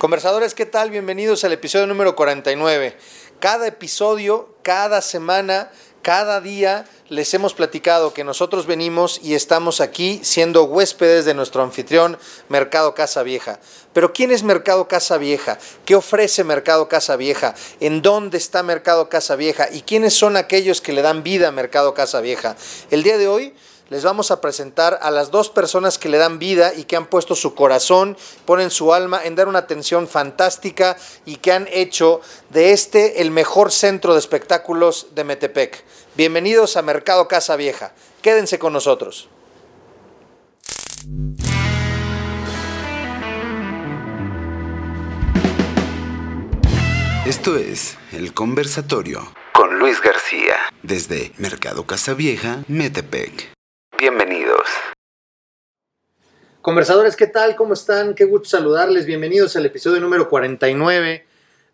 Conversadores, ¿qué tal? Bienvenidos al episodio número 49. Cada episodio, cada semana, cada día les hemos platicado que nosotros venimos y estamos aquí siendo huéspedes de nuestro anfitrión Mercado Casa Vieja. Pero ¿quién es Mercado Casa Vieja? ¿Qué ofrece Mercado Casa Vieja? ¿En dónde está Mercado Casa Vieja? ¿Y quiénes son aquellos que le dan vida a Mercado Casa Vieja? El día de hoy les vamos a presentar a las dos personas que le dan vida y que han puesto su corazón, ponen su alma en dar una atención fantástica y que han hecho de este el mejor centro de espectáculos de Metepec. Bienvenidos a Mercado Casa Vieja. Quédense con nosotros. Esto es El Conversatorio con Luis García desde Mercado Casa Vieja, Metepec. Bienvenidos. Conversadores, ¿qué tal? ¿Cómo están? Qué gusto saludarles. Bienvenidos al episodio número 49.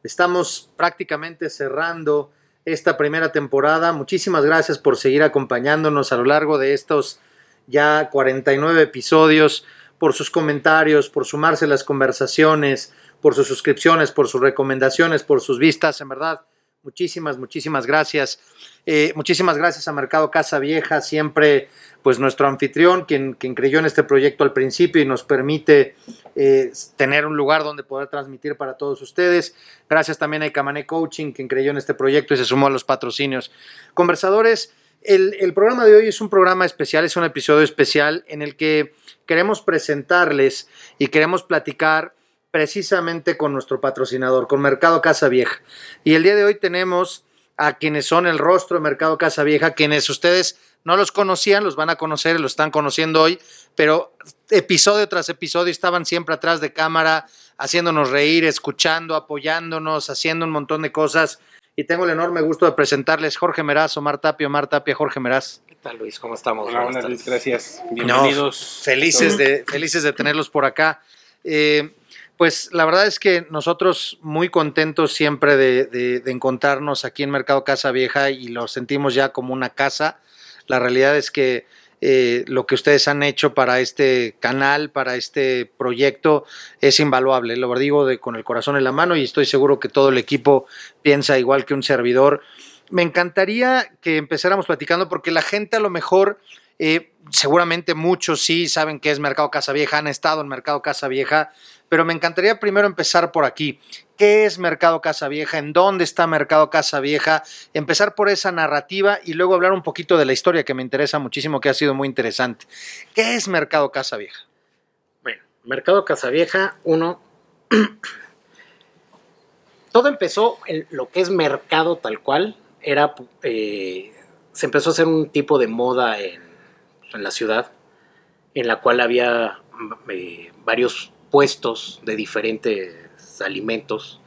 Estamos prácticamente cerrando esta primera temporada. Muchísimas gracias por seguir acompañándonos a lo largo de estos ya 49 episodios, por sus comentarios, por sumarse a las conversaciones, por sus suscripciones, por sus recomendaciones, por sus vistas. En verdad, muchísimas, muchísimas gracias. Eh, muchísimas gracias a Mercado Casa Vieja, siempre pues nuestro anfitrión, quien, creyó en este proyecto al principio y nos permite eh, tener un lugar donde poder transmitir para todos ustedes. Gracias también a Icamané Coaching, quien creyó en este proyecto y se sumó a los patrocinios. Conversadores, el, el programa de hoy es un programa especial, es un episodio especial en el que queremos presentarles y queremos platicar precisamente con nuestro patrocinador, con Mercado Casa Vieja. Y el día de hoy tenemos a quienes son el rostro de Mercado Casa Vieja, quienes ustedes no los conocían, los van a conocer, los están conociendo hoy, pero episodio tras episodio estaban siempre atrás de cámara, haciéndonos reír, escuchando, apoyándonos, haciendo un montón de cosas. Y tengo el enorme gusto de presentarles Jorge Meraz, Omar Tapia, Omar Tapia, Jorge Meraz. ¿Qué tal, Luis? ¿Cómo estamos? Hola, Buenas Luis, gracias. No, Bienvenidos. felices, de, felices de tenerlos por acá. Eh, pues la verdad es que nosotros muy contentos siempre de, de- de encontrarnos aquí en Mercado Casa Vieja y lo sentimos ya como una casa. La realidad es que eh, lo que ustedes han hecho para este canal, para este proyecto, es invaluable. Lo digo con el corazón en la mano y estoy seguro que todo el equipo piensa igual que un servidor. Me encantaría que empezáramos platicando porque la gente a lo mejor, eh, seguramente muchos sí saben qué es Mercado Casa Vieja, han estado en Mercado Casa Vieja, pero me encantaría primero empezar por aquí. ¿Qué es Mercado Casa Vieja? ¿En dónde está Mercado Casa Vieja? Empezar por esa narrativa y luego hablar un poquito de la historia que me interesa muchísimo, que ha sido muy interesante. ¿Qué es Mercado Casa Vieja? Bueno, Mercado Casavieja, uno. Todo empezó en lo que es mercado tal cual. Era, eh, se empezó a hacer un tipo de moda en, en la ciudad, en la cual había eh, varios puestos de diferentes alimentos.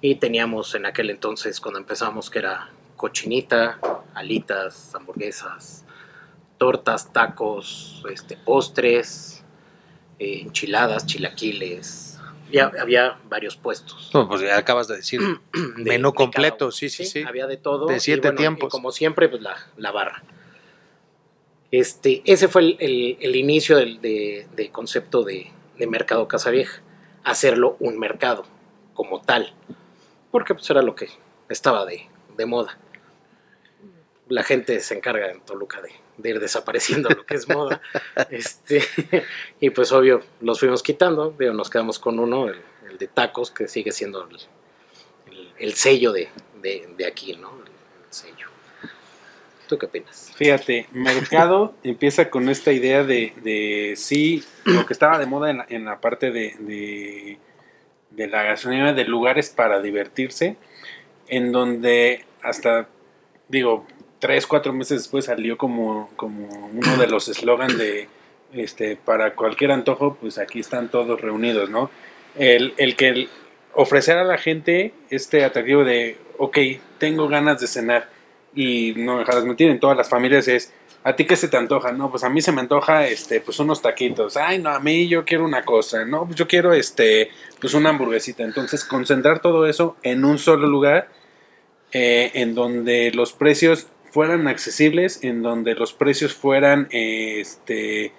Y teníamos en aquel entonces, cuando empezamos, que era cochinita, alitas, hamburguesas, tortas, tacos, este, postres, eh, enchiladas, chilaquiles. Ya había varios puestos. No, pues ya acabas de decir. de- Menú de completo, sí, sí, sí. Había de todo. De y siete y tiempos. como siempre, pues la, la barra. Este, ese fue el, el- el inicio del de, de concepto de, de Mercado Casa Vieja. Hacerlo un mercado como tal. Porque pues era lo que estaba de, de moda. La gente se encarga en Toluca de, de ir desapareciendo lo que es moda. Este, y pues obvio, los fuimos quitando. Digo, nos quedamos con uno, el, el de tacos, que sigue siendo el, el- el sello de, de- de aquí, ¿no? El sello. ¿Tú qué opinas? Fíjate, Mercado empieza con esta idea de, de sí, lo que estaba de moda en la, en la parte de, de, de la gastronomía, de lugares para divertirse, en donde hasta, digo, tres, cuatro meses después salió como, como uno de los eslogan de, este, para cualquier antojo, pues aquí están todos reunidos, ¿no? El, el que el- ofrecer a la gente este atractivo de, ok, tengo ganas de cenar, y no me dejarás mentir, en todas las familias es, ¿a ti qué se te antoja? No, pues a mí se me antoja, este, pues unos taquitos. Ay, no, a mí yo quiero una cosa. No, pues yo quiero, este, pues una hamburguesita. Entonces, concentrar todo eso en un solo lugar, eh, en donde los precios fueran accesibles, en donde los precios fueran, este,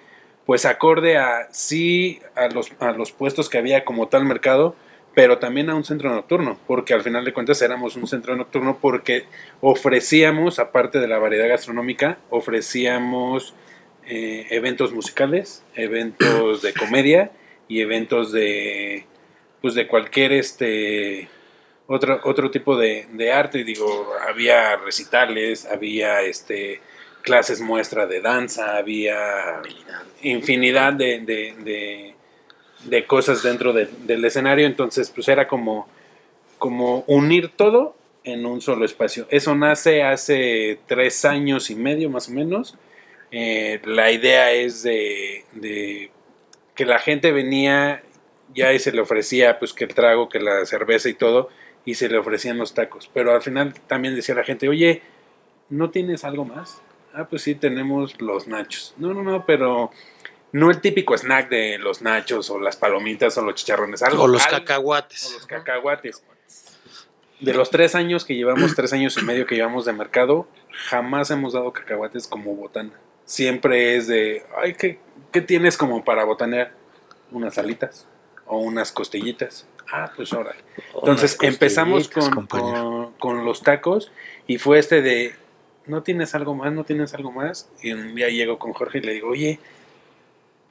pues acorde a sí, a los, a los puestos que había como tal mercado, pero también a un centro nocturno, porque al final de cuentas éramos un centro nocturno porque ofrecíamos, aparte de la variedad gastronómica, ofrecíamos eh, eventos musicales, eventos de comedia y eventos de pues de cualquier este otro, otro tipo de, de arte, digo, había recitales, había este clases muestra de danza, había infinidad. de, de, de, de cosas dentro de- del escenario, entonces pues era como, como unir todo en un solo espacio. Eso nace hace tres años y medio más o menos. Eh, la idea es de, de que la gente venía ya y se le ofrecía pues que el trago, que la cerveza y todo, y se le ofrecían los tacos. Pero al final también decía la gente, oye, ¿no tienes algo más? Ah, pues sí, tenemos los nachos. No, no, no, pero no el típico snack de los nachos o las palomitas o los chicharrones. Algo, O los algo- cacahuates. o los cacahuates. De los tres años que llevamos, tres años y medio que llevamos de mercado, jamás hemos dado cacahuates como botana. Siempre es de, ay, ¿qué, qué tienes como para botanear? Unas alitas o unas costillitas. Ah, pues órale. Entonces empezamos con, con, con los tacos y fue este de, ¿no tienes algo más? ¿No tienes algo más? Y un día llego con Jorge y le digo, oye,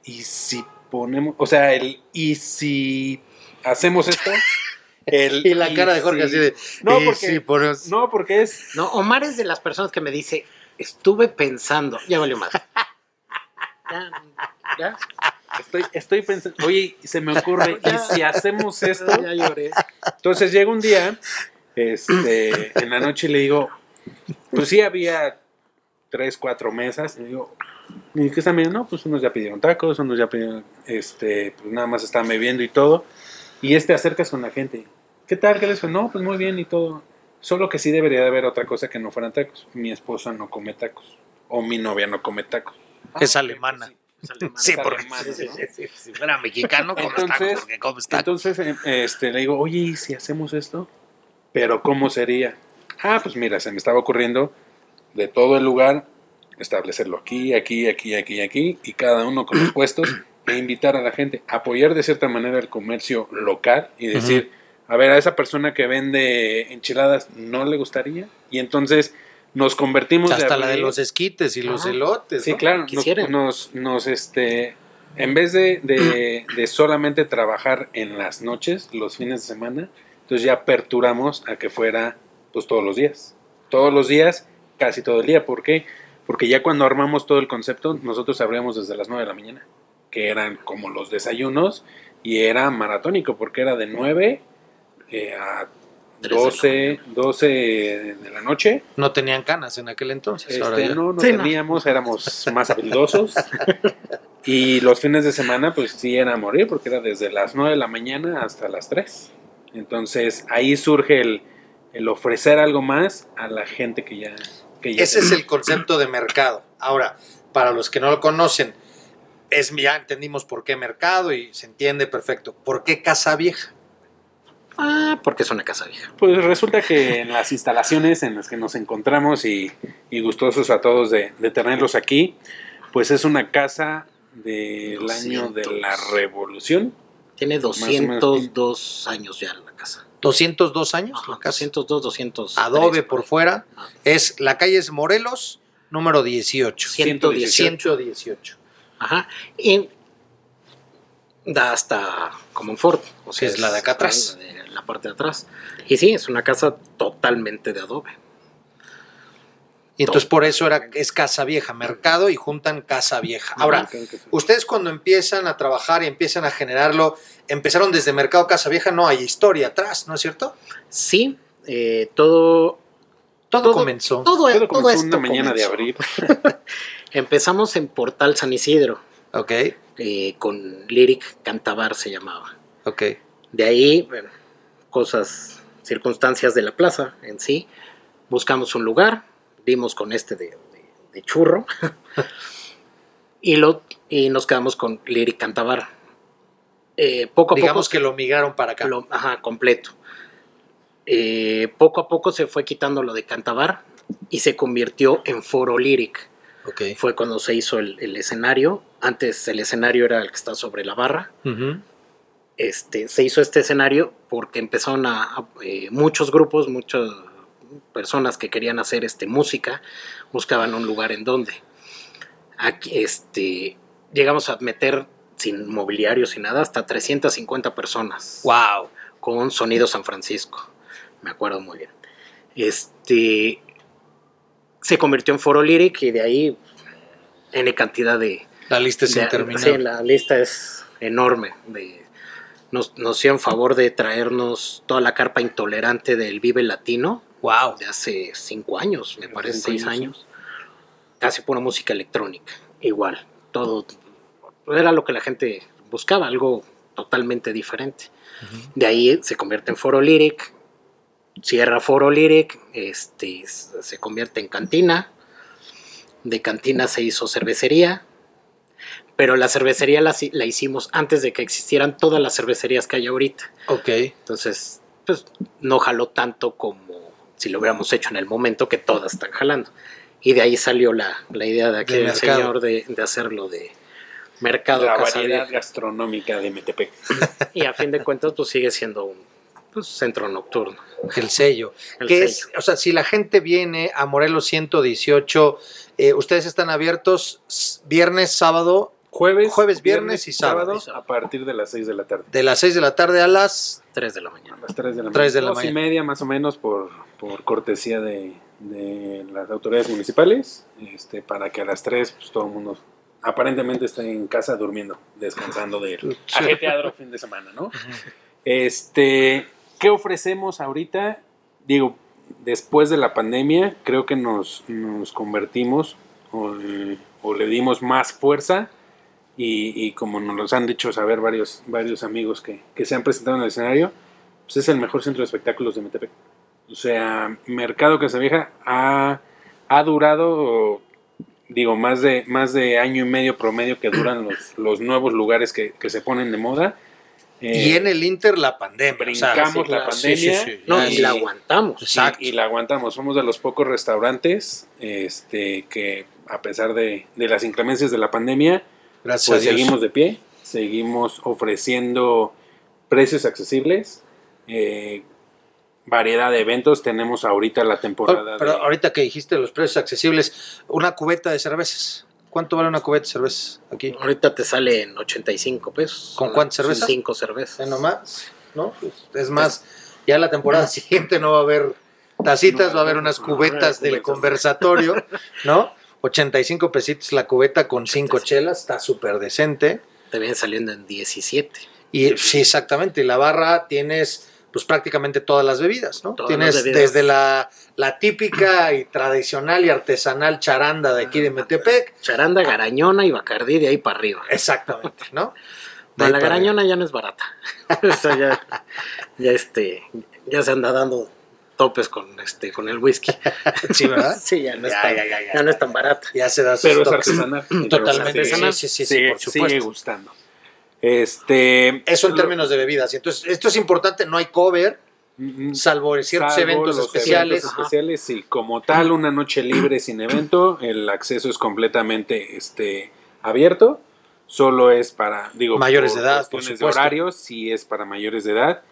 ¿y si ponemos, o sea, el, ¿y si hacemos esto? El, Y la cara de Jorge si- así de. No, "Y porque, no, porque es... No, Omar es de las personas que me dice, estuve pensando, ya valió más. Ya, ya, Estoy, estoy pensando, oye, se me ocurre, ¿y si hacemos esto? ya lloré. Entonces llega un día, este, en la noche y le digo, pues sí había tres, cuatro mesas, y le digo, ¿y qué están viendo? No, pues unos ya pidieron tacos, unos ya pidieron, este, pues nada más están bebiendo y todo, y este acercas con la gente, ¿qué tal? ¿Qué les fue? No, pues muy bien y todo, solo que sí debería de haber otra cosa que no fueran tacos, mi esposa no come tacos, o mi novia no come tacos. Es Ah, alemana. Es alemán. Sí, es porque alemán, sí, sí, ¿no? sí, sí, si fuera mexicano, comes Entonces- tacos, porque comes tacos. Entonces eh, este, le digo, oye, ¿y si hacemos esto? Pero ¿cómo sería? Ah, pues mira, se me estaba ocurriendo de todo el lugar establecerlo aquí, aquí, aquí, aquí, aquí, y cada uno con los puestos, e invitar a la gente, apoyar de cierta manera el comercio local y decir, a ver, a esa persona que vende enchiladas no le gustaría, y entonces nos convertimos Hasta la de los esquites y los Ajá. elotes. Sí, ¿no? claro. Nos, nos, nos, este, en vez de, de, de solamente trabajar en las noches, los fines de semana, entonces ya aperturamos a que fuera pues todos los días. Todos los días, casi todo el día. ¿Por qué? Porque ya cuando armamos todo el concepto, nosotros abríamos desde las 9 de la mañana, que eran como los desayunos, y era maratónico, porque era de 9 eh, a Tres de la 12, 12 de la noche. No tenían canas en aquel entonces. ahora Este, ya. no, no Sí, no. teníamos, éramos más habilidosos. y los fines de semana, pues sí era a morir, porque era desde las 9 de la mañana hasta las 3. Entonces ahí surge el, el ofrecer algo más a la gente que ya. Ese es el concepto de mercado. Ahora, para los que no lo conocen, es, ya entendimos por qué mercado y se entiende perfecto. ¿Por qué casa vieja? Ah, porque es una casa vieja. Pues resulta que en las instalaciones en las que nos encontramos y, y gustosos a todos de, de tenerlos aquí, pues es una casa del año de la 200. revolución. Tiene o menos. 202 años ya la casa. 202 años Ajá, la casa. 202, 200. Adobe por fuera. Ah. Es la calle es Morelos, número 18. 118. 118. Ajá. Y da hasta Comonfort. O sea, es la de acá atrás. La, de la parte de atrás. Y sí, es una casa totalmente de adobe. Y entonces por eso era, es casa vieja, mercado y juntan casa vieja. Ahora, ustedes cuando empiezan a trabajar y empiezan a generarlo, empezaron desde mercado casa vieja, no hay historia atrás, ¿no es cierto? Sí, eh, todo, Todo, Todo- comenzó. todo, Todo todo comenzó esto una mañana de abril. Empezamos en Portal San Isidro, Ok, eh, con Lyric Cantabar se llamaba. ok. De ahí, bueno, cosas, circunstancias de la plaza en sí. Buscamos un lugar, dimos con este de, de- de churro y, lo, y nos quedamos con Lyric Cantabar. Eh, poco a Digamos poco que lo migraron para acá. Lo- ajá, completo. Eh, poco a poco se fue quitando lo de Cantabar y se convirtió en Foro Lyric. Fue cuando se hizo el, el escenario. Antes el escenario era el que está sobre la barra. Este, se hizo este escenario porque empezaron a, a, eh, muchos grupos, muchas personas que querían hacer este, música, buscaban un lugar en donde. Aquí, este, llegamos a meter sin mobiliario, sin nada, hasta 350 personas. Wow. Con Sonido San Francisco. Me acuerdo muy bien. Este se convirtió en Foro Lyric y de ahí N cantidad de. La lista es interminable. Sí, la lista es enorme. De, nos, nos hicieron favor de traernos toda la carpa intolerante del Vive Latino Wow. de hace cinco años, me Hace parece, seis años, años. Casi pura música electrónica, igual. Todo era lo que la gente buscaba, algo totalmente diferente. De ahí se convierte en Foro Lyric, cierra Foro Lyric, este, se convierte en cantina. De cantina se hizo cervecería, pero la cervecería la, la hicimos antes de que existieran todas las cervecerías que hay ahorita. Ok. Entonces, pues no jaló tanto como si lo hubiéramos hecho en el momento que todas están jalando. Y de ahí salió la, la idea de mercado. señor de, de hacerlo de mercado La Casa variedad Vieja. gastronómica de Metepec. Y a fin de cuentas, pues sigue siendo un pues, centro nocturno. El sello. El que sello. es, o sea, si la gente viene a Morelos 118, eh, ustedes están abiertos viernes, sábado, Jueves, Jueves, viernes y sábado. a partir de las 6 de la tarde. de las 6 de la tarde a las 3 de la mañana. A las 3 de la mañana. Tres de la Dos mañana. y media más o menos por, por cortesía de, de las autoridades municipales, este, para que a las 3 pues, todo el mundo aparentemente esté en casa durmiendo, descansando del Sí. ajetreado fin de semana, ¿no? Este, ¿qué ofrecemos ahorita? Digo, después de la pandemia, creo que nos, nos convertimos o, o le dimos más fuerza y, y como nos los han dicho saber varios, varios amigos que, que se han presentado en el escenario, pues es el mejor centro de espectáculos de Metepec. O sea, Mercado Casavieja ha, ha durado, digo, más de, más de año y medio promedio que duran los, los nuevos lugares que, que se ponen de moda. y Eh, en el Inter la pandemia. o sea, brincamos sí, la claro. pandemia Sí, sí, sí. No, Ya, y y- la aguantamos. y-. Y, la aguantamos. Somos de los pocos restaurantes este, que, a pesar de, de las inclemencias de la pandemia, gracias pues a Dios. seguimos de pie, seguimos ofreciendo precios accesibles, eh, variedad de eventos. Tenemos ahorita la temporada. Pero de- ahorita que dijiste los precios accesibles, una cubeta de cervezas. ¿Cuánto vale una cubeta de cervezas aquí? Ahorita te sale en 85 pesos. ¿Con cuántas cervezas? 5 cervezas. Nomás, ¿no? Pues, es más, ya la temporada siguiente no va a haber tacitas, No, va a haber unas no, cubetas no, del cubetas. conversatorio, ¿no? 85 pesitos la cubeta con 5 chelas, está súper decente. Te vienen saliendo en 17. Y sí, exactamente, y la barra tienes pues prácticamente todas las bebidas, ¿no? Todas tienes bebidas. desde la, la típica y tradicional y artesanal charanda de aquí de Metepec, Charanda, Garañona y Bacardí de ahí para arriba. exactamente, ¿no? De la Garañona ya no es barata. o sea, ya, ya, este, ya se anda dando topes con, este, con el whisky. Sí, ¿verdad? Sí, ya no, Ya, es, tan, ya, ya, ya. ya no es tan barata. Ya se da sus pero es artesanal. Totalmente, Entonces, sí, sí, sí, sí, sigue, por supuesto. sigue gustando. Este, Eso en lo- términos de bebidas. Y entonces, esto es importante, no hay cover, salvo ciertos salvo eventos los especiales. eventos especiales, sí, como tal, una noche libre sin evento, el acceso es completamente este, abierto. Solo es para, digo, Mayores por de edad, por de horarios, sí es para mayores de edad.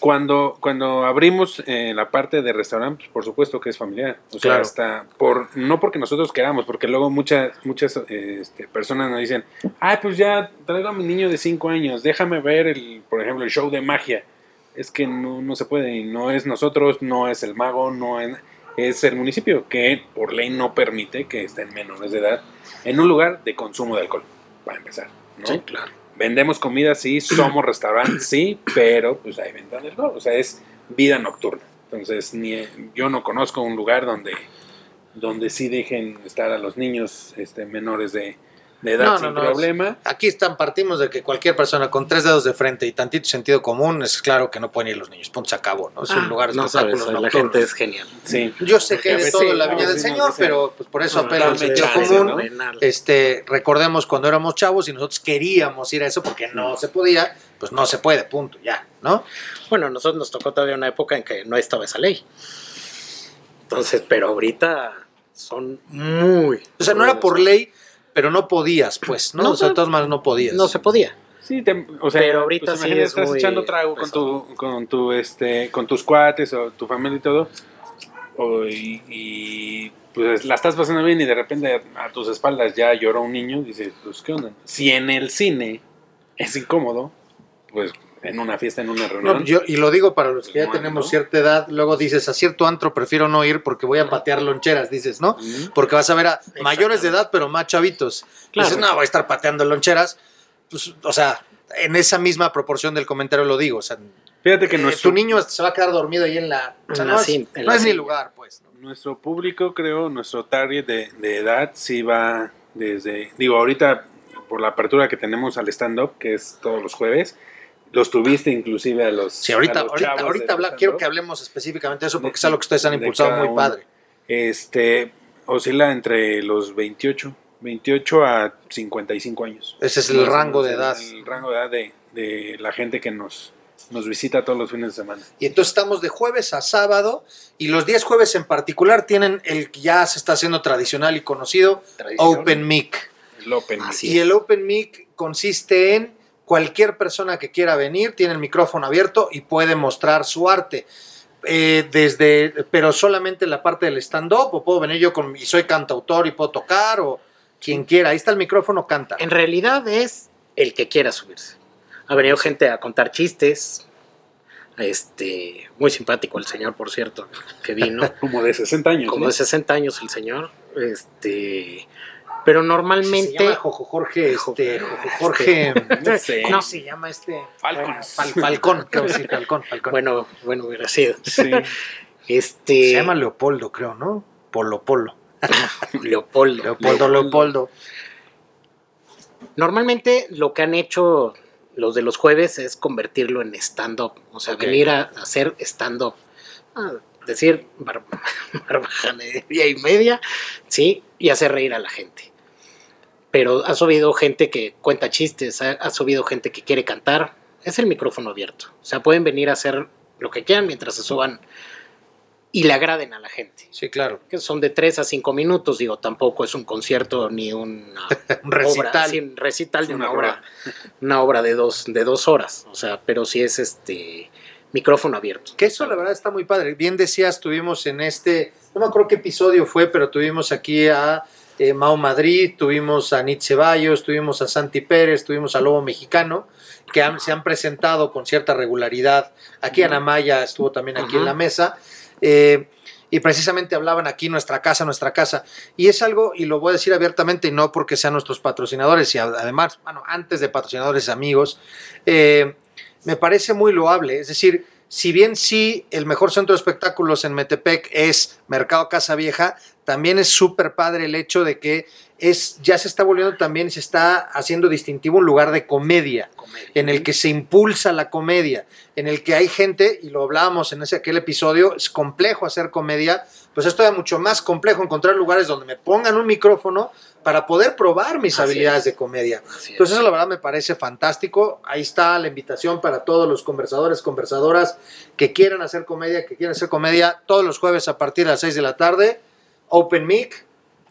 Cuando, cuando abrimos eh, la parte de restaurante, pues, por supuesto que es familiar. O sea, Claro. hasta por, no porque nosotros queramos, porque luego muchas, muchas eh, este, personas nos dicen, ay, pues ya traigo a mi niño de 5 años, déjame ver, el, por ejemplo, el show de magia. Es que no, no se puede, y no es nosotros, no es el mago, no es, es el municipio, que por ley no permite que estén menores de edad en un lugar de consumo de alcohol, para empezar. ¿no? Sí, claro. Vendemos comida, sí, somos restaurante, sí, pero pues hay venta de alcohol, o sea, es vida nocturna. Entonces, ni, yo no conozco un lugar donde, donde sí dejen estar a los niños este, menores de, de edad No, no, sin no, problema. Aquí están, partimos de que cualquier persona con tres dedos de frente y tantito sentido común, es claro que no pueden ir los niños. Punto, se acabó, ¿no? Es un Ah, lugar de no sabes, espectáculos la gente es genial. Sí. Yo sé que Sí, todo la no, viña del no, Señor, pero pues por eso No, apelo al sentido común. ¿no? Este, recordemos cuando éramos chavos y nosotros queríamos ir a eso porque no se podía, pues no se puede, punto, ya, ¿no? Bueno, a nosotros nos tocó todavía una época en que no estaba esa ley. Entonces, pero ahorita son muy... O sea, no era por ley, pero no podías, pues, ¿no? No, o sea, de todas maneras no podías. No se podía. Sí, te- o sea, Pero ahorita pues, sí es estás muy echando trago con tu, con tu, este, con tus cuates o tu familia y todo, o- y, y, pues la estás pasando bien y de repente a tus espaldas ya lloró un niño, dices, pues qué onda. Si en el cine es incómodo, pues en una fiesta, en una reunión. No, yo, y lo digo para los que ya Pues, tenemos ¿no? cierta edad, luego dices, a cierto antro prefiero no ir porque voy a patear loncheras, dices, ¿no? Porque vas a ver a mayores de edad, pero más chavitos. Claro. Dices, no, voy a estar pateando loncheras. Pues, o sea, en esa misma proporción del comentario lo digo. O sea, Fíjate que eh, nuestro, tu niño se va a quedar dormido ahí en la... O sea, En no la es, en no la es ni silla. lugar, pues. ¿no? nuestro público, creo, nuestro target de, de edad sí va desde, digo, ahorita por la apertura que tenemos al stand-up, que es todos los jueves, los tuviste inclusive a los... Sí, ahorita, los ahorita, ahorita habla- quiero que hablemos específicamente de eso porque De- es algo que ustedes han impulsado muy padre. Este, oscila entre los 28, 28 a 55 años. Ese es el rango de edad. El, el rango de edad de, de la gente que nos, nos visita todos los fines de semana. Y entonces estamos de jueves a sábado y los 10 jueves en particular tienen el que ya se está haciendo tradicional y conocido, Tradición. Open Mic. El Open. Así Y el Open Mic consiste en cualquier persona que quiera venir, tiene el micrófono abierto y puede mostrar su arte. Eh, desde, pero solamente en la parte del stand-up, o puedo venir yo con, y soy cantautor y puedo tocar, o quien quiera, ahí está el micrófono, canta. En realidad es el que quiera subirse. Ha venido gente a contar chistes. Este, muy simpático el señor, por cierto, que vino. Como de 60 años. como ¿no? de 60 años el señor. Este, pero Se normalmente. llama Jojo Jorge, este, Jojo Jorge, No sé. ¿cómo se llama este? Falcon. Fal- Falcón, creo, sí, Falcón, Falcón. Bueno, bueno, hubiera sido. Sí. Este, se llama Leopoldo, creo, ¿no? Polo Polo. Leopoldo. Leopoldo, Leopoldo. Normalmente lo que han hecho los de los jueves es convertirlo en stand-up. O sea, venir a hacer stand-up. A decir bar- de día y media, sí, y hacer reír a la gente. Pero ha subido gente que cuenta chistes, ha, ha subido gente que quiere cantar. Es el micrófono abierto. O sea, pueden venir a hacer lo que quieran mientras se suban y le agraden a la gente. Sí, claro. Que son de 3 a 5 minutos, digo, tampoco es un concierto ni una Un recital. obra, sí, un recital de Una una, obra, una obra de dos, de dos horas, o sea, pero sí es este micrófono abierto. Que eso la verdad está muy padre. Bien decías, tuvimos en este, no me acuerdo qué episodio fue, pero tuvimos aquí a eh, Mao Madrid, tuvimos a Nit Ceballos, tuvimos a Santi Pérez, tuvimos a Lobo Mexicano, que han- se han presentado con cierta regularidad. Aquí Ana Maya estuvo también aquí en la mesa. eh, y precisamente hablaban aquí nuestra casa, nuestra casa. Y es algo, y lo voy a decir abiertamente, y no porque sean nuestros patrocinadores, y además, bueno, antes de patrocinadores, amigos, eh, me parece muy loable. Es decir, si bien sí el mejor centro de espectáculos en Metepec es Mercado Casa Vieja, también es súper padre el hecho de que es, ya se está volviendo también, se está haciendo distintivo un lugar de comedia, en el que se impulsa la comedia, en el que hay gente, y lo hablábamos en ese aquel episodio, es complejo hacer comedia, pues es todavía mucho más complejo encontrar lugares donde me pongan un micrófono para poder probar mis Así habilidades es. de comedia. Así es. Entonces, eso la verdad me parece fantástico. Ahí está la invitación para todos los conversadores, conversadoras que quieran hacer comedia, que quieran hacer comedia todos los jueves a partir de las 6 de la tarde. Open Mic,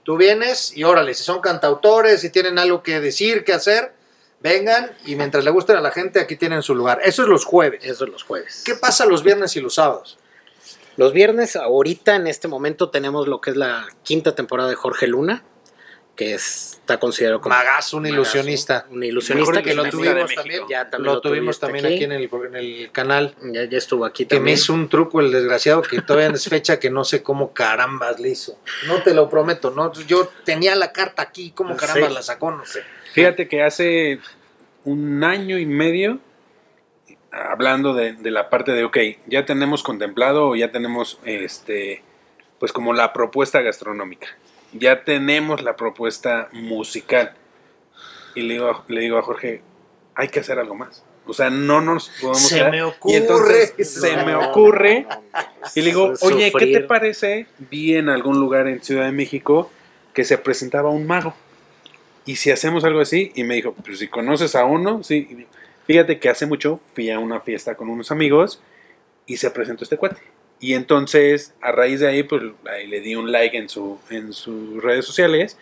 tú vienes y órale, si son cantautores, si tienen algo que decir, que hacer, vengan y mientras le gusten a la gente, aquí tienen su lugar. Eso es los jueves. Eso es los jueves. ¿Qué pasa los viernes y los sábados? Los viernes, ahorita en este momento tenemos lo que es la quinta temporada de Jorge Luna, que es- está considerado como Magazo, un Magazo, ilusionista. Un ilusionista Mejor Que lo también- tuvimos también. Ya también lo lo tuvimos también aquí. aquí en el, en el canal. Ya, ya estuvo aquí Que me también. hizo un truco el desgraciado que todavía es fecha que no sé cómo carambas le hizo. No te lo prometo, no. Yo tenía la carta aquí, cómo carambas Sí. la sacó, no sé. Fíjate que hace un año y medio, hablando de, de la parte de, ok, ya tenemos contemplado o ya tenemos, este, pues como la propuesta gastronómica, ya tenemos la propuesta musical. Y le digo, a- le digo a Jorge, hay que hacer algo más. O sea, no nos podemos Se quedar. me Y ocurre. entonces se me ocurre no, no, no. y le digo, Sufrir. oye, ¿qué te parece? Vi en algún lugar en Ciudad de México que se presentaba un mago. Y si hacemos algo así, y me dijo, pues si conoces a uno, sí. Y Fíjate que hace mucho fui a una fiesta con unos amigos y se presentó este cuate. Y entonces, a raíz de ahí, pues le di un like en, su, en sus redes sociales.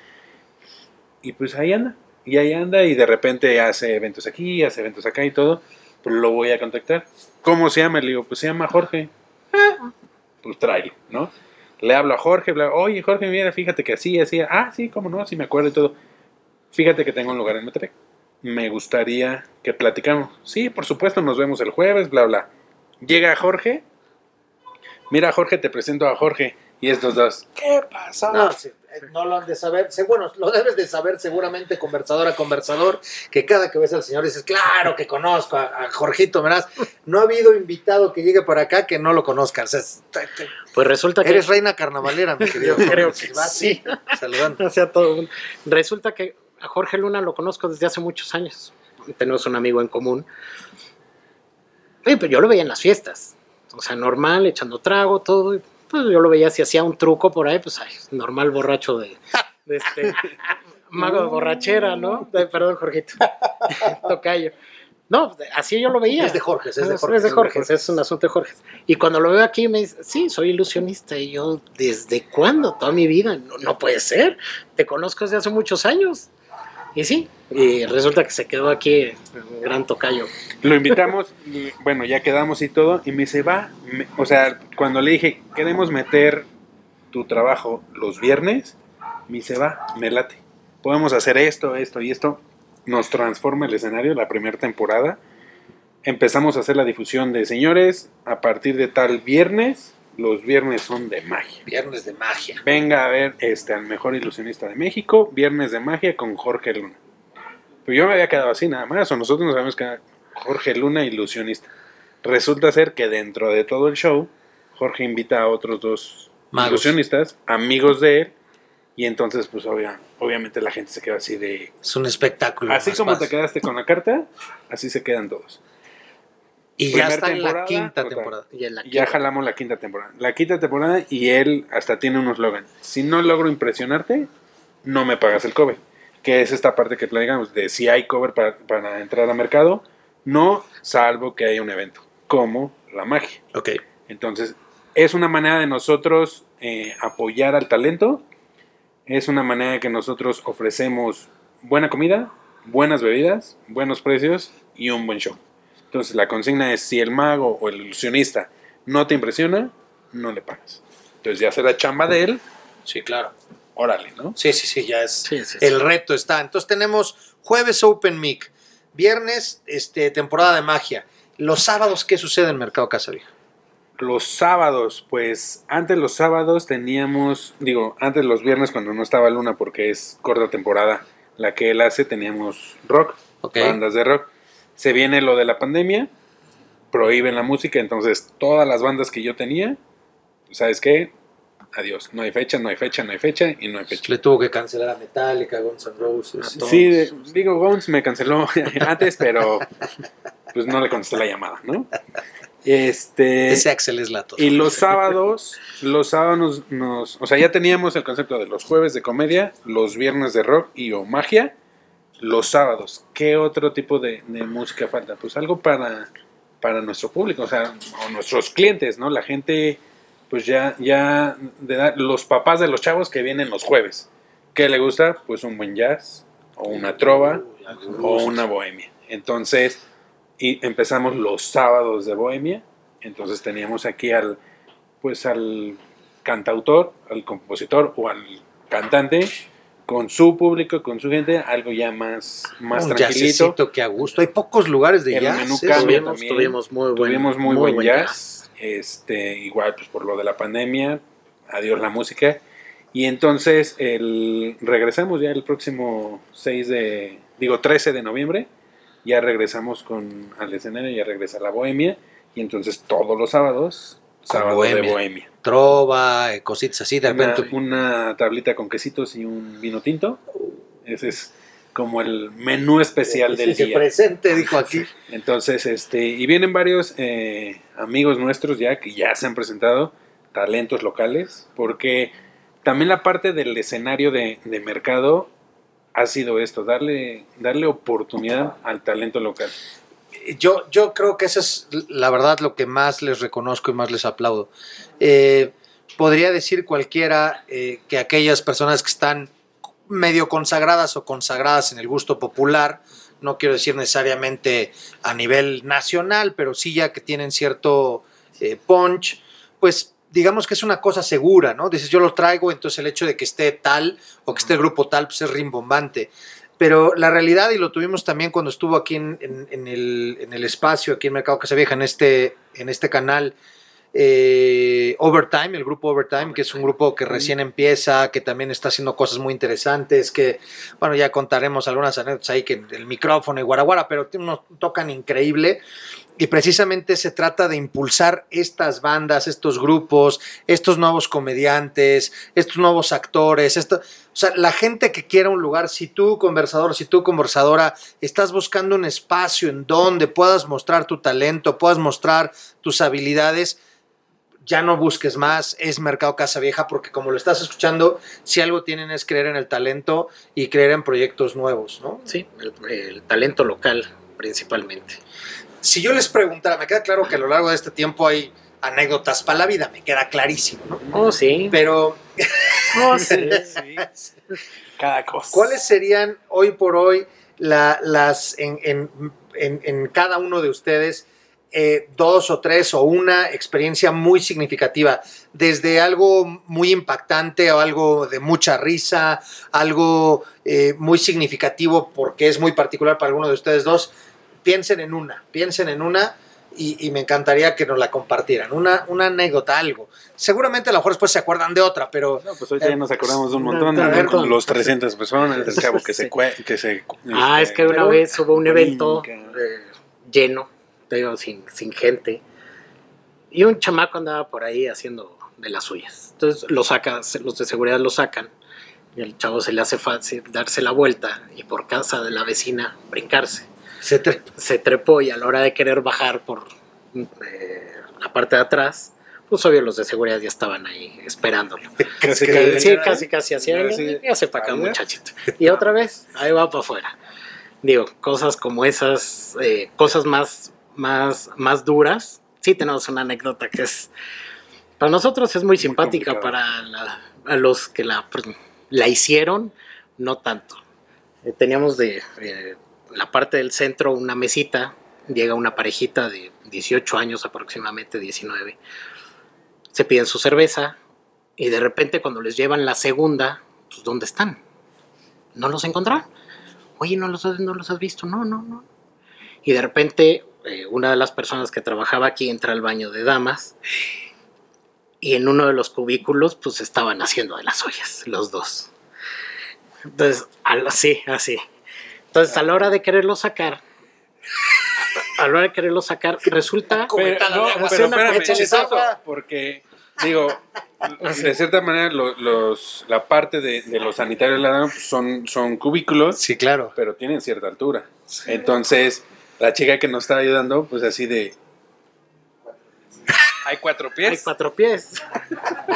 Y pues ahí anda. Y ahí anda y de repente hace eventos aquí, hace eventos acá y todo. Pues lo voy a contactar. ¿Cómo se llama? Le digo, pues se llama Jorge. Ah, pues tráelo, ¿no? Le hablo a Jorge, oye Jorge, mira, fíjate que así, así. Ah, sí, cómo no, sí me acuerdo y todo. Fíjate que tengo un lugar en Metrec. Me gustaría que platicamos. Sí, por supuesto, nos vemos el jueves, bla, bla. Llega Jorge. Mira, Jorge, te presento a Jorge. Y estos dos, ¿qué pasó? No, sí, eh, no lo han de saber. Se- Bueno, lo debes de saber seguramente conversador a conversador, que cada que ves al señor dices, claro que conozco a, a Jorgito, verás. No ha habido invitado que llegue para acá que no lo conozca. O sea, es- te- te- Pues resulta que. eres reina carnavalera, mi querido. Yo creo que Vas, sí. Saludando. Sea, todo. el mundo. Resulta que a Jorge Luna lo conozco desde hace muchos años. Tenemos un amigo en común. Oye, pero yo lo veía en las fiestas. O sea, normal, echando trago, todo. y, Pues yo lo veía si hacía un truco por ahí, pues ay, normal borracho de, de este mago de borrachera, ¿no? Perdón, Jorgito. Tocayo. No, así yo lo veía. Es de Jorge, es de Es Jorge. de Jorge, es un asunto de Jorge. Y cuando lo veo aquí me dice, sí, soy ilusionista. Y yo, ¿desde cuándo? Toda mi vida. No, no puede ser. Te conozco desde hace muchos años. Y sí, y resulta que se quedó aquí un gran tocayo. Lo invitamos, y, bueno, ya quedamos y todo, y me dice, va, o sea, cuando le dije, queremos meter tu trabajo los viernes, me dice, va, me late. Podemos hacer esto, esto y esto. Nos transforma el escenario la primera temporada. Empezamos a hacer la difusión de señores, a partir de tal viernes, los viernes son de magia. Viernes de magia. Venga a ver este, al mejor ilusionista de México, Viernes de Magia con Jorge Luna. Pero yo me había quedado así nada más, o nosotros nos sabemos que Jorge Luna ilusionista. Resulta ser que dentro de todo el show, Jorge invita a otros dos Magos. ilusionistas, amigos de él, y entonces pues obvia- obviamente la gente se queda así de... Es un espectáculo. Así como te quedaste con la carta, así se quedan todos. Y ya está en la quinta temporada. Y en la Ya jalamos la quinta temporada. La quinta temporada y él hasta tiene un eslogan. Si no logro impresionarte, no me pagas el cover. Que es esta parte que platicamos de si hay cover para, para entrar a mercado, no salvo que haya un evento, como la magia. Ok. Entonces, es una manera de nosotros eh, apoyar al talento. Es una manera de que nosotros ofrecemos buena comida, buenas bebidas, buenos precios y un buen show. Entonces, la consigna es si el mago o el ilusionista no te impresiona, no le pagas. Entonces, ya será chamba de él, Sí, claro. órale, ¿no? Sí, sí, sí, ya es. Sí, sí, sí. El reto está. Entonces tenemos jueves Open Mic, viernes este, temporada de magia. Los sábados, ¿qué sucede en Mercado Casa Vieja? Los sábados, pues antes los sábados teníamos, digo, antes los viernes cuando no estaba Luna porque es corta temporada la que él hace, teníamos rock, bandas de rock. Se viene lo de la pandemia, prohíben la música, entonces todas las bandas que yo tenía, ¿sabes qué? Adiós, no hay fecha, no hay fecha, no hay fecha y no hay fecha. Le tuvo que cancelar a Metallica, Guns N' Roses. todos. Sí, de- digo, Bones me canceló antes, pero pues no le contesté la llamada, ¿no? Este, Ese Axel es lato. y los sábados, los sábados nos- o sea, ya teníamos el concepto de los jueves de comedia, los viernes de rock y o magia, los sábados. ¿Qué otro tipo de, de música falta? Pues algo para, para nuestro público, o sea, o nuestros clientes, ¿no? La gente, pues ya, ya, de edad- los papás de los chavos que vienen los jueves. ¿Qué le gusta? Pues un buen jazz, o una trova, o una bohemia. Entonces, y empezamos los sábados de bohemia. Entonces teníamos aquí al, pues al cantautor, al compositor o al cantante con su público, con su gente, algo ya más, más un tranquilito. que a gusto. Hay pocos lugares de El jazz. menú cambia tuvimos, también. tuvimos muy buen, Tuvimos muy, buen, jazz. Este, igual, pues por lo de la pandemia, adiós la música. Y entonces el, regresamos ya el próximo 6 de, digo 13 de noviembre, ya regresamos con al escenario, ya regresa la bohemia. Y entonces todos los sábados, sábado bohemia. de bohemia. Trova, eh, cositas así. De Una, repente. una tablita con quesitos y un vino tinto. Ese es como el menú especial del Sí, día. presente, dijo aquí. Entonces, este, y vienen varios eh, amigos nuestros ya que ya se han presentado, talentos locales, porque también la parte del escenario de, de mercado ha sido esto, darle, darle oportunidad al talento local. Yo, yo creo que eso es la verdad lo que más les reconozco y más les aplaudo. Eh, podría decir cualquiera eh, que aquellas personas que están medio consagradas o consagradas en el gusto popular. No quiero decir necesariamente a nivel nacional, pero sí ya que tienen cierto eh, punch, pues digamos que es una cosa segura, ¿no? Dices, yo lo traigo, entonces el hecho de que esté tal o que esté el grupo tal, pues es rimbombante. Pero la realidad, y lo tuvimos también cuando estuvo aquí en, en- en el, en el espacio, aquí en Mercado Casavieja, en este, en este canal, eh, Overtime, el grupo Overtime, que es un grupo que recién empieza, que también está haciendo cosas muy interesantes, que, bueno, ya contaremos algunas anécdotas ahí, que el micrófono y guaraguara, pero unos tocan increíble. Y precisamente se trata de impulsar estas bandas, estos grupos, estos nuevos comediantes, estos nuevos actores, esto, o sea, la gente que quiera un lugar, si tú conversador, si tú conversadora, estás buscando un espacio en donde puedas mostrar tu talento, puedas mostrar tus habilidades, ya no busques más, es Mercado Casa Vieja, porque como lo estás escuchando, si algo tienen es creer en el talento y creer en proyectos nuevos, ¿no? Sí, el, el talento local principalmente. Si yo les preguntara, me queda claro que a lo largo de este tiempo hay anécdotas para la vida, me queda clarísimo, ¿no? Oh, sí. Pero, Oh, sí. Sí. Cada cosa. ¿cuáles serían hoy por hoy la- las en, en- en- en cada uno de ustedes eh, dos o tres o una experiencia muy significativa? Desde algo muy impactante o algo de mucha risa, algo eh, muy significativo porque es muy particular para alguno de ustedes dos. Piensen en una, piensen en una. Y, y me encantaría que nos la compartieran. Una, una anécdota, algo. Seguramente a lo mejor después se acuerdan de otra, pero No, pues ahorita ya nos acordamos de un montón, A ver, ¿no? los 300 personas, el chavo que se... cue- Que se Ah, este, es que una vez hubo un evento eh, lleno, te digo, sin, sin gente, y un chamaco andaba por ahí haciendo de las suyas. Entonces lo saca, se- los de seguridad lo sacan, y el chavo se le hace fácil darse la vuelta y por casa de la vecina brincarse. Se tre- Se trepó y a la hora de querer bajar por eh, la parte de atrás, pues obvio los de seguridad ya estaban ahí esperándolo. Casi, Que casi, sí, casi, casi así. Sí. Ya se para acá, muchachito. Y otra vez, ahí va para afuera. Digo, cosas como esas, eh, cosas más, más, más duras. Sí, tenemos una anécdota que es. Para nosotros es muy simpática, para la- a los que la, la hicieron, no tanto. Eh, teníamos de eh, la parte del centro una mesita. Llega una parejita de 18 años aproximadamente, 19 se piden su cerveza y de repente cuando les llevan la segunda, pues ¿dónde están? No los encontraron. Oye, ¿no los, no los has visto? No, no, no. Y de repente eh, una de las personas que trabajaba aquí entra al baño de damas y en uno de los cubículos pues estaban haciendo de las ollas, los dos. Entonces, así, así. Entonces a la hora de quererlo sacar, a la hora de quererlo sacar, resulta... Pero, no, pero espérame, chistoso, agua. porque digo, de cierta manera lo- los, la parte de, de los sanitarios de la dama, pues, son, son cubículos, Sí, claro. pero tienen cierta altura. Entonces, la chica que nos estaba ayudando, pues así de... Hay cuatro Hay pies. cuatro pies.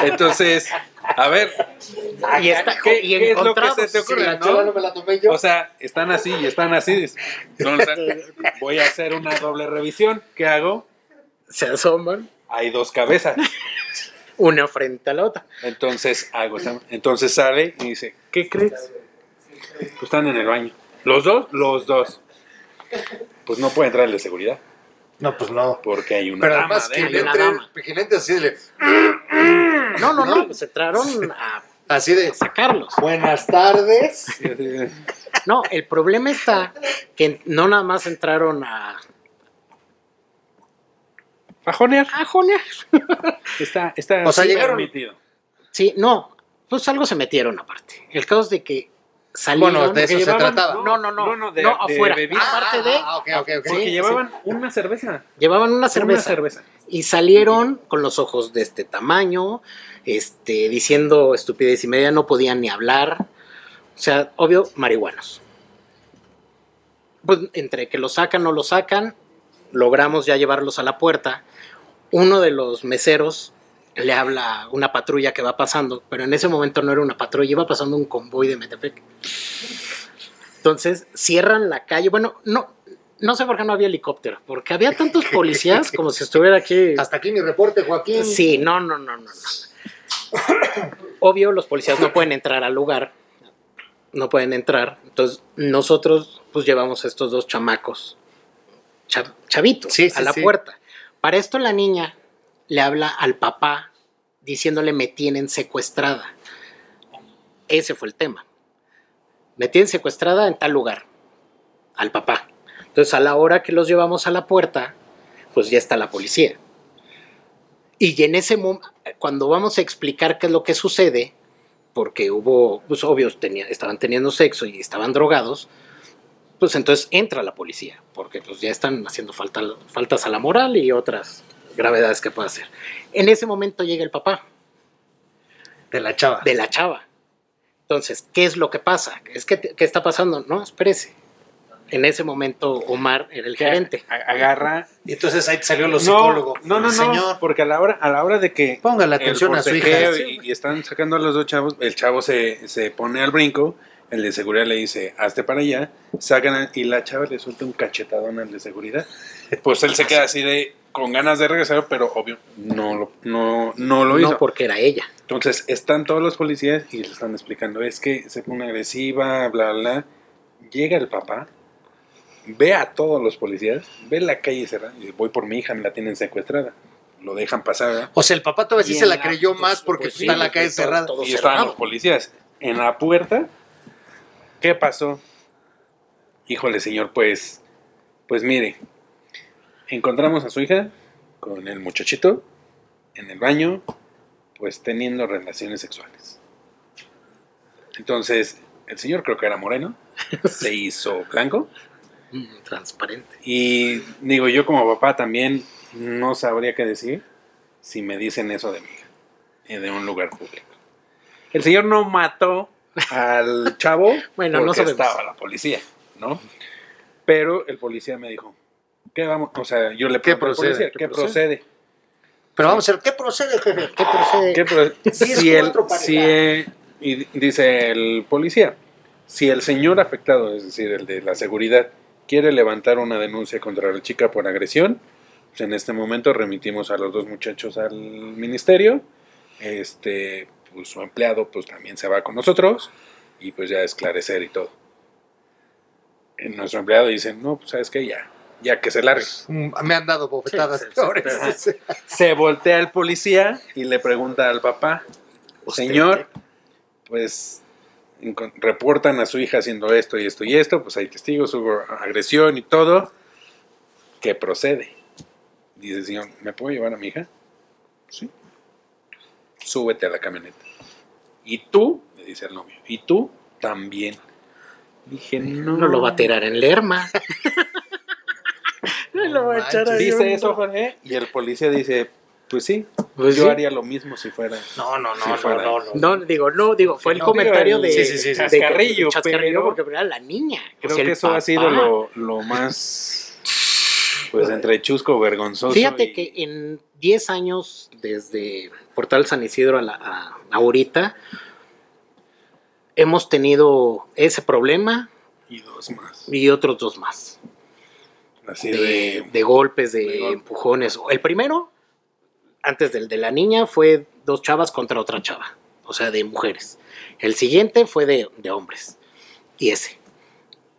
Entonces, a ver, Y, está, ¿Qué- y qué es lo que se te ocurre? ¿no? chava no me la tomé yo. o sea, están así y están así. Entonces, voy a hacer una doble revisión. ¿Qué hago? se asoman Hay dos cabezas. una frente a la otra. Entonces hago Entonces sale y dice, ¿qué crees? Pues están en el baño. ¿Los dos? Los dos. Pues no puede entrar el de seguridad. No, pues no. Porque hay una Pero dama además, que le una entre, dama. que le entre así de, No, no, no, pues entraron a así de sacarlos. buenas tardes. No, el problema está que no nada más entraron a, Fajonear. a jonear. Está, está O sea, llegaron- permitido. Sí, no, pues algo se metieron aparte. El caso es de que salieron. Bueno, de eso se llevaban- trataba. No, no, no, No, de- de afuera. bebida. aparte de, Ah, ok, ok, ok. Porque Sí, llevaban una cerveza. llevaban una cerveza. Una cerveza. y salieron con los ojos de este tamaño, este, diciendo estupidez y media, no podían ni hablar. O sea, obvio, marihuanos. Pues entre que lo sacan o lo sacan, logramos ya llevarlos a la puerta. Uno de los meseros le habla una patrulla que va pasando, pero en ese momento no era una patrulla, iba pasando un convoy de Metepec. Entonces cierran la calle. Bueno, no, no sé por qué no había helicóptero, porque había tantos policías como si estuviera aquí. Hasta aquí mi reporte, Joaquín. Sí, no, no, no, no. no. Obvio, los policías no pueden entrar al lugar. no pueden entrar. Entonces nosotros pues llevamos a estos dos chamacos, cha- chavitos, Sí, sí, a la sí. puerta. Para esto la niña le habla al papá diciéndole me tienen secuestrada. Ese fue el tema. Me tienen secuestrada en tal lugar, al papá. Entonces a la hora que los llevamos a la puerta, pues ya está la policía. Y en ese momento, cuando vamos a explicar qué es lo que sucede, porque hubo, pues tenía, estaban teniendo sexo y estaban drogados, pues entonces entra la policía, porque pues ya están haciendo falta, faltas a la moral y otras gravedades que puede hacer. En ese momento llega el papá De la chava. de la chava. Entonces, ¿qué es lo que pasa? Es que, ¿Qué está pasando? No, espérese. En ese momento Omar era el gerente. agarra. Y entonces ahí salió los No, psicólogos. no, no, no, Señor, porque a la hora, a la hora de que póngale el atención a su hija. y, y están sacando a los dos chavos, el chavo se, se pone al brinco, el de seguridad le dice, hazte para allá, sacan a- y la chava le suelta un cachetadón al de seguridad. Pues él se queda así de, con ganas de regresar, pero obvio, no lo, no, no lo hizo. No, porque era ella. Entonces están todos los policías y le están explicando, es que se pone agresiva, bla, bla. Llega el papá, ve a todos los policías, ve la calle cerrada, y dice, voy por mi hija, me la tienen secuestrada. Lo dejan pasar, ¿verdad? O sea, el papá todavía sí se la creyó pues, más porque pues, sí, está en la pues, calle cerrada. todo y estaban los policías en la puerta. ¿Qué pasó? Híjole, señor, pues, pues mire, encontramos a su hija con el muchachito en el baño, pues teniendo relaciones sexuales. Entonces, el señor creo que era moreno, se hizo blanco Mm, Transparente. y digo, yo como papá también no sabría qué decir si me dicen eso de mi hija, eh, de un lugar público. El señor no mató al chavo Bueno, no porque sabemos. estaba la policía, ¿no? Pero el policía me dijo, ¿qué vamos? O sea, yo le ¿Qué pregunté al procede? policía, ¿Qué ¿qué procede? procede? Pero vamos a ver, ¿qué procede, jefe? ¿Qué procede? ¿Qué pro- Diez, si el, si, eh, y di- dice el policía, si el señor afectado, es decir, el de la seguridad, quiere levantar una denuncia contra la chica por agresión, pues en este momento remitimos a los dos muchachos al ministerio, este, pues su empleado pues también se va con nosotros y pues ya esclarecer y todo. Nuestro empleado dice, no, pues sabes qué, ya, ya que se largue. Mm, Me han dado bofetadas Sí, peores. Se voltea el policía y le pregunta al papá, señor, pues reportan a su hija haciendo esto y esto y esto, pues hay testigos, hubo agresión y todo. ¿Qué procede? Dice el señor, ¿me puedo llevar a mi hija? Sí. Súbete a la camioneta. Y tú, le dice al novio, y tú también. Dije, no. No lo va a tirar en Lerma. no lo va a echar ahí. Dice eso, Jorge, y el policía dice, pues sí, Pues yo sí. haría lo mismo si fuera. No, no, Si no, no, fuera- no, no. No, digo, no, digo, fue el No, comentario digo, de, el- Sí, sí, sí, sí. de- Chascarrillo, chascarrillo, pero- porque era la niña. Creo o sea, que el eso ha sido lo, lo más, pues entre chusco, vergonzoso. Fíjate y- que en 10 años, desde Portal San Isidro a, la- a- ahorita, hemos tenido ese problema Y dos más. y otros dos más. Así De, de... de golpes, de, de golpe. empujones. El primero, antes del de la niña, fue dos chavas contra otra chava. O sea, de mujeres. El siguiente fue de, de hombres. Y ese. En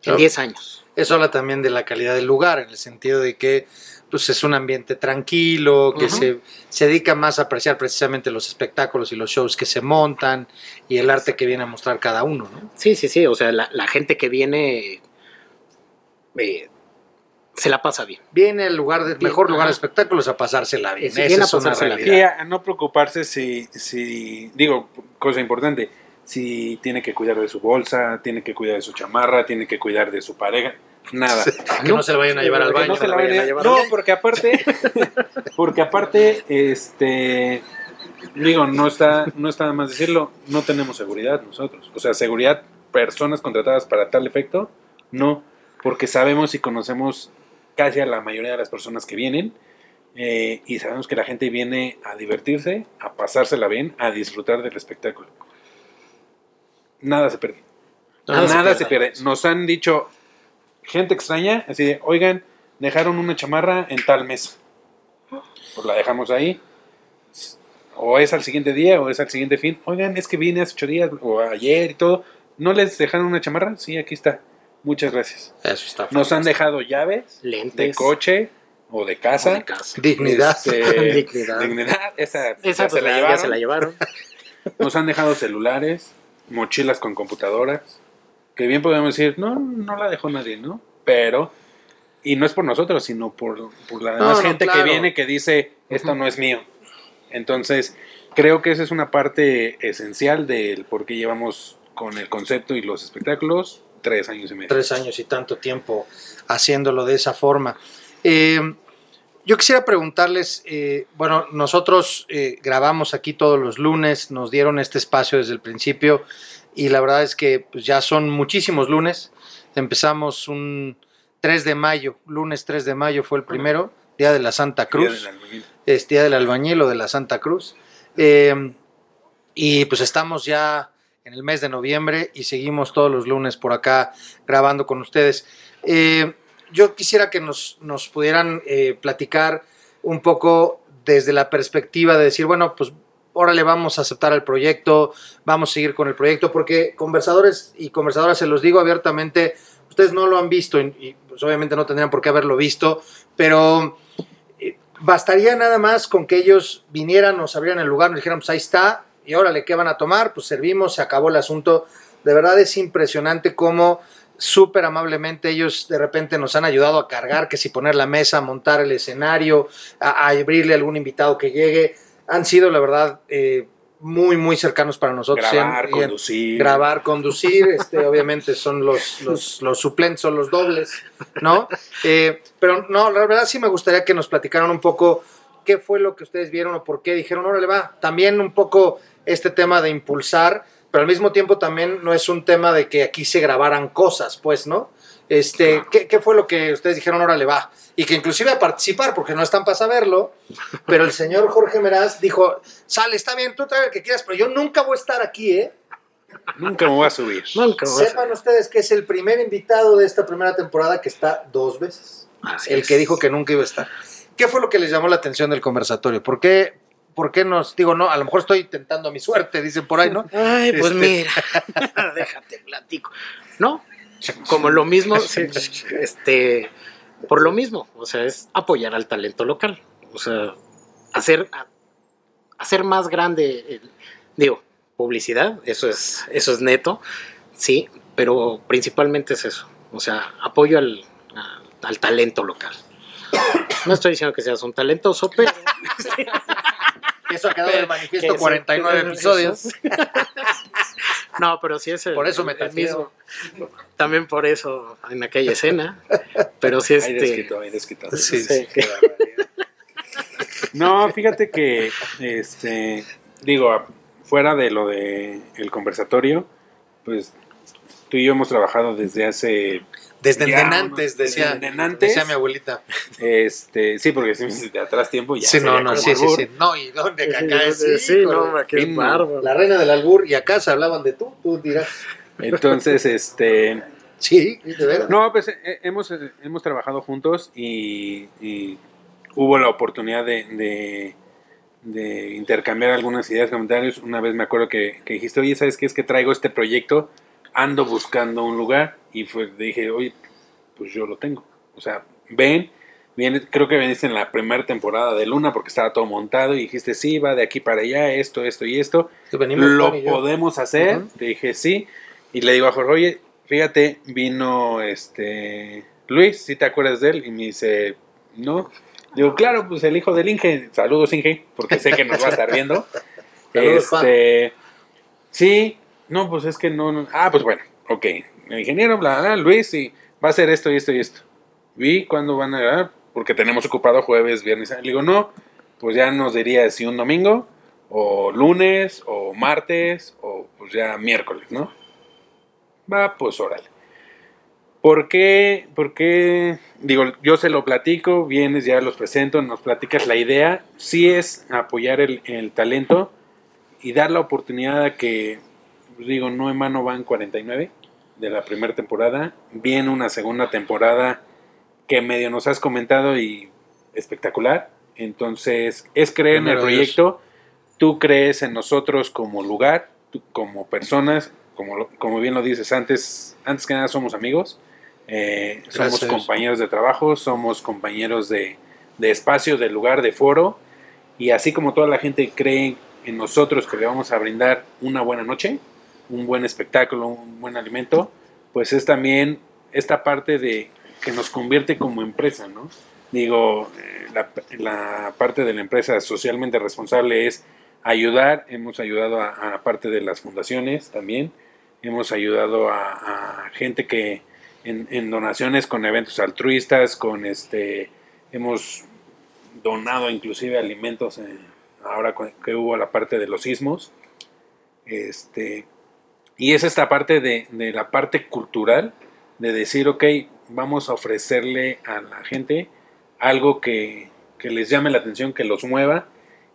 Claro. 10 años. Eso habla también de la calidad del lugar, en el sentido de que pues, es un ambiente tranquilo, que se, se dedica más a apreciar precisamente los espectáculos y los shows que se montan y el arte que viene a mostrar cada uno, ¿no? Sí, sí, sí. O sea, la, la gente que viene eh, se la pasa bien. Viene el lugar de, Bien, mejor lugar de espectáculos a pasársela bien. Sí, a es una pasársela realidad. Y a, a no preocuparse si, si, digo, cosa importante, si tiene que cuidar de su bolsa, tiene que cuidar de su chamarra, tiene que cuidar de su pareja, nada. Que no, se lo vayan a llevar al baño. no se la vayan a llevar No, al baño. porque aparte, porque aparte, este, digo, no está, no está de más decirlo, no tenemos seguridad nosotros. O sea, seguridad, personas contratadas para tal efecto, no, porque sabemos y conocemos casi a la mayoría de las personas que vienen eh, y sabemos que la gente viene a divertirse, a pasársela bien, a disfrutar del espectáculo. Nada se pierde. Nada Nada, se se, pierde. Nos han dicho gente extraña, así de, oigan, dejaron una chamarra en tal mesa. Pues la dejamos ahí. O es al siguiente día o es al siguiente fin. Oigan, es que vine hace ocho días o ayer y todo. ¿no les dejaron una chamarra? Sí, aquí está. Muchas gracias. Eso está Nos han dejado llaves de Lentes. coche o de casa. o de casa. Dignidad. Este, Dignidad. dignidad. Esa, Esa ya pues, se la ya se la llevaron. Nos han dejado celulares, mochilas con computadoras. Que bien podemos decir, no, no la dejó nadie, ¿no? Pero, y no es por nosotros, sino por, por la demás no, gente claro. que viene que dice, esto no es mío. Entonces, creo que esa es una parte esencial del por qué llevamos con el concepto y los espectáculos tres años y medio. tres años y tanto tiempo haciéndolo de esa forma. Eh, yo quisiera preguntarles, eh, bueno, nosotros eh, grabamos aquí todos los lunes, nos dieron este espacio desde el principio y la verdad es que pues, ya son muchísimos lunes. Empezamos un 3 de mayo, lunes 3 de mayo fue el primero, Día de la Santa Cruz Día del albañil. es Día del Albañil o de la Santa Cruz. Eh, y pues estamos ya en el mes de noviembre y seguimos todos los lunes por acá grabando con ustedes. Eh, yo quisiera que nos, nos pudieran eh, platicar un poco desde la perspectiva de decir, bueno, pues órale, vamos a aceptar el proyecto, vamos a seguir con el proyecto, porque conversadores y conversadoras, se los digo abiertamente, ustedes no lo han visto y, pues obviamente no tendrían por qué haberlo visto, pero eh, bastaría nada más con que ellos vinieran, nos abrieran el lugar, nos dijeran, pues ahí está, y órale, ¿qué van a tomar? Pues servimos, se acabó el asunto. De verdad es impresionante cómo súper amablemente ellos de repente nos han ayudado a cargar, que si poner la mesa, montar el escenario, a, a abrirle a algún invitado que llegue. Han sido, la verdad, eh, muy, muy cercanos para nosotros. Grabar, en- conducir. grabar, conducir, este, obviamente son los, los, los suplentes, son los dobles, ¿no? Eh, pero no, la verdad sí me gustaría que nos platicaran un poco qué fue lo que ustedes vieron o por qué dijeron, órale, va. También un poco este tema de impulsar, pero al mismo tiempo también no es un tema de que aquí se grabaran cosas, pues, ¿no? Este, ¿qué, qué fue lo que ustedes dijeron, órale, va? Y que inclusive a participar, porque no están para saberlo, pero el señor Jorge Meraz dijo, sale, está bien, tú trae el que quieras, pero yo nunca voy a estar aquí, ¿eh? Nunca me voy a subir. Nunca vas a- Sepan ustedes que es el primer invitado de esta primera temporada que está dos veces. Así el es. que dijo que nunca iba a estar. ¿Qué fue lo que les llamó la atención del conversatorio? ¿Por qué, por qué nos, digo, no, a lo mejor estoy tentando mi suerte, dicen por ahí, ¿no? Ay, pues Este- mira, déjate platico. No, como lo mismo, este, por lo mismo, o sea, es apoyar al talento local, o sea, hacer, hacer más grande, el- digo, publicidad, eso es, eso es neto, sí, pero principalmente es eso, o sea, apoyo al, a- al talento local. No estoy diciendo que seas un talentoso, pero Eso ha quedado en el manifiesto eso- 49 eso- episodios. No, pero sí es el, Por eso me el mismo. También por eso en aquella escena. Pero sí este. desquito, desquito. Sí, sí. No, fíjate que, este, digo, fuera de lo de el conversatorio, pues tú y yo hemos trabajado desde hace, Desde Ya, desde decía, decía mi abuelita. este, sí, porque si de atrás tiempo ya. Sí, no, no, sí, sí, sí. No, y dónde acá es, Sí, sí, no, Himno. bárbaro. La reina del albur y acá se hablaban de tú, tú dirás. Entonces, este, Sí, de veras. no, pues eh, hemos, eh, hemos trabajado juntos y, y hubo la oportunidad de, de, de intercambiar algunas ideas, comentarios. Una vez me acuerdo que, que dijiste, oye, ¿sabes qué? Es que traigo este proyecto, ando buscando un lugar y fue, dije, oye, pues yo lo tengo. O sea, ven, viene, creo que viniste en la primera temporada de Luna porque estaba todo montado y dijiste, sí, va de aquí para allá, esto, esto y esto. ¿Lo podemos hacer? Le dije sí. Y le digo a Jorge, oye, fíjate, vino este Luis, si te acuerdas de él? Y me dice, no. Digo, claro, pues el hijo del Inge. Saludos, Inge, porque sé que nos va a estar viendo. Saludos, este, sí, no, pues es que no, no. Ah, pues bueno, ok. El ingeniero, bla, bla, Luis, y va a hacer esto y esto y esto. Vi cuándo van a porque tenemos ocupado jueves, viernes. Le digo, no, pues ya nos diría si un domingo, o lunes, o martes, o pues ya miércoles, ¿no? Va, pues órale. ¿Por qué? ¿Por qué? Digo, yo se lo platico, vienes, ya los presento, nos platicas la idea. Sí es apoyar el, el talento y dar la oportunidad a que, digo, no en van 49 de la primera temporada. Viene una segunda temporada que medio nos has comentado y espectacular. Entonces, es creer en el Dios. proyecto. Tú crees en nosotros como lugar, tú como personas, como, como bien lo dices, antes, antes que nada somos amigos, eh, somos compañeros de trabajo, somos compañeros de, de espacio, de lugar, de foro, y así como toda la gente cree en nosotros que le vamos a brindar una buena noche, un buen espectáculo, un buen alimento, pues es también esta parte de que nos convierte como empresa, ¿no? Digo, eh, la, parte de la empresa socialmente responsable es ayudar, hemos ayudado a, a parte de las fundaciones también, hemos ayudado a, gente que en, donaciones con eventos altruistas, con este, hemos donado inclusive alimentos eh, ahora que hubo la parte de los sismos, este, y es esta parte de, de la parte cultural, de decir, ok, vamos a ofrecerle a la gente algo que, que les llame la atención, que los mueva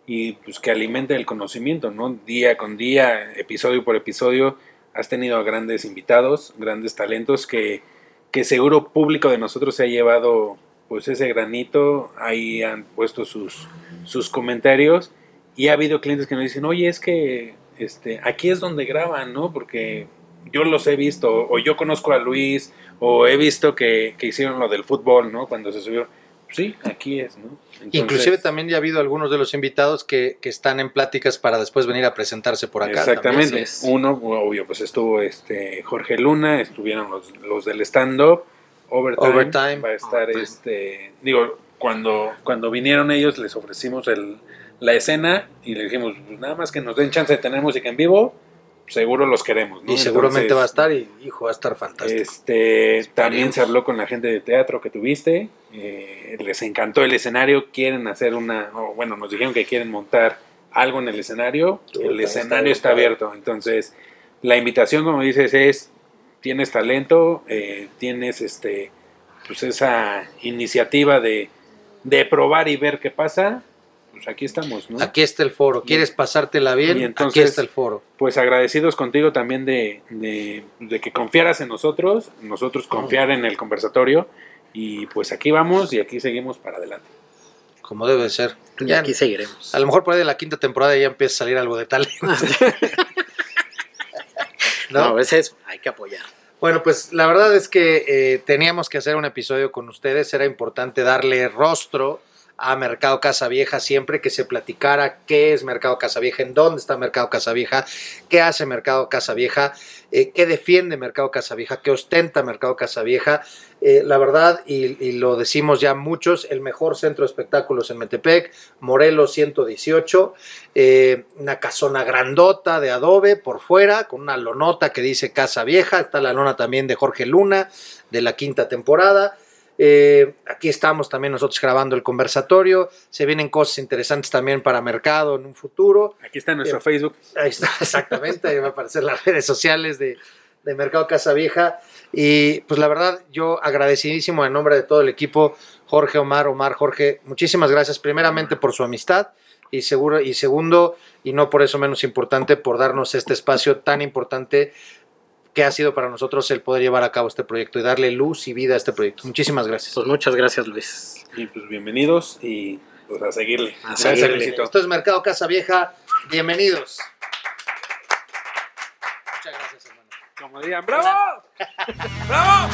y pues que alimente el conocimiento, ¿no? Día con día, episodio por episodio, has tenido a grandes invitados, grandes talentos que, que seguro público de nosotros se ha llevado pues ese granito, ahí han puesto sus, sus comentarios y ha habido clientes que nos dicen, oye, es que este, aquí es donde graban, ¿no? Porque yo los he visto, o yo conozco a Luis, o he visto que, que hicieron lo del fútbol, ¿no? Cuando se subió. Sí, aquí es, ¿no? Entonces, Inclusive también ya ha habido algunos de los invitados que, que están en pláticas para después venir a presentarse por acá. Exactamente. Uno, obvio, pues estuvo este Jorge Luna, estuvieron los, los del stand-up, Overtime, Overtime. va a estar Overtime. este, digo, cuando, cuando vinieron ellos les ofrecimos el, la escena y le dijimos, pues nada más que nos den chance de tener música en vivo, seguro los queremos, ¿no? Y seguramente Entonces, va a estar y, hijo, va a estar fantástico. Este, también se habló con la gente de teatro que tuviste, eh, les encantó el escenario, quieren hacer una, o bueno, nos dijeron que quieren montar algo en el escenario, el escenario está abierto, entonces la invitación, como dices, es, tienes talento, eh, tienes este, pues esa iniciativa de, de probar y ver qué pasa, pues aquí estamos, ¿no? Aquí está el foro. ¿Quieres pasártela bien? y Aquí entonces- está el foro. pues agradecidos contigo también de, de- de que confiaras en nosotros, nosotros confiar en el conversatorio y pues aquí vamos y aquí seguimos para adelante. Como debe de ser. Y Ya, aquí seguiremos. a lo mejor por ahí de la quinta temporada ya empieza a salir algo de tal. No, a veces hay que apoyar. Bueno, pues la verdad es que eh, teníamos que hacer un episodio con ustedes. Era importante darle rostro a Mercado Casa Vieja siempre que se platicara qué es Mercado Casa Vieja, en dónde está Mercado Casa Vieja, qué hace Mercado Casa Vieja, eh, qué defiende Mercado Casa Vieja, qué ostenta Mercado Casa Vieja. Eh, la verdad, y, lo decimos ya muchos, el mejor centro de espectáculos en Metepec, Morelos 118, eh, una casona grandota de adobe por fuera, con una lonota que dice Casa Vieja, está la lona también de Jorge Luna, de la quinta temporada. Eh, aquí estamos también nosotros grabando el conversatorio, se vienen cosas interesantes también para mercado en un futuro. Aquí está nuestro Bien. Facebook. Ahí está, exactamente, ahí va a aparecer las redes sociales de, de Mercado Casa Vieja. Y pues la verdad, yo agradecidísimo en nombre de todo el equipo, Jorge, Omar, Omar, Jorge, muchísimas gracias primeramente por su amistad y, seguro, y segundo, y no por eso menos importante, por darnos este espacio tan importante que ha sido para nosotros el poder llevar a cabo este proyecto y darle luz y vida a este proyecto. Muchísimas gracias. Pues muchas gracias, Luis. Y pues bienvenidos y pues a seguirle. A Gracias, seguirle. Luisito. Esto es Mercado Casa Vieja. Bienvenidos. Muchas gracias, hermano. Como digan, ¡bravo! ¡Bravo!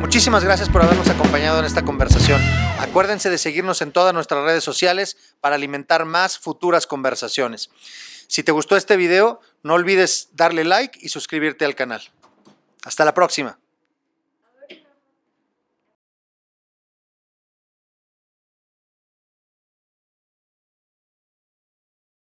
Muchísimas gracias por habernos acompañado en esta conversación. Acuérdense de seguirnos en todas nuestras redes sociales para alimentar más futuras conversaciones. Si te gustó este video, no olvides darle like y suscribirte al canal. Hasta la próxima.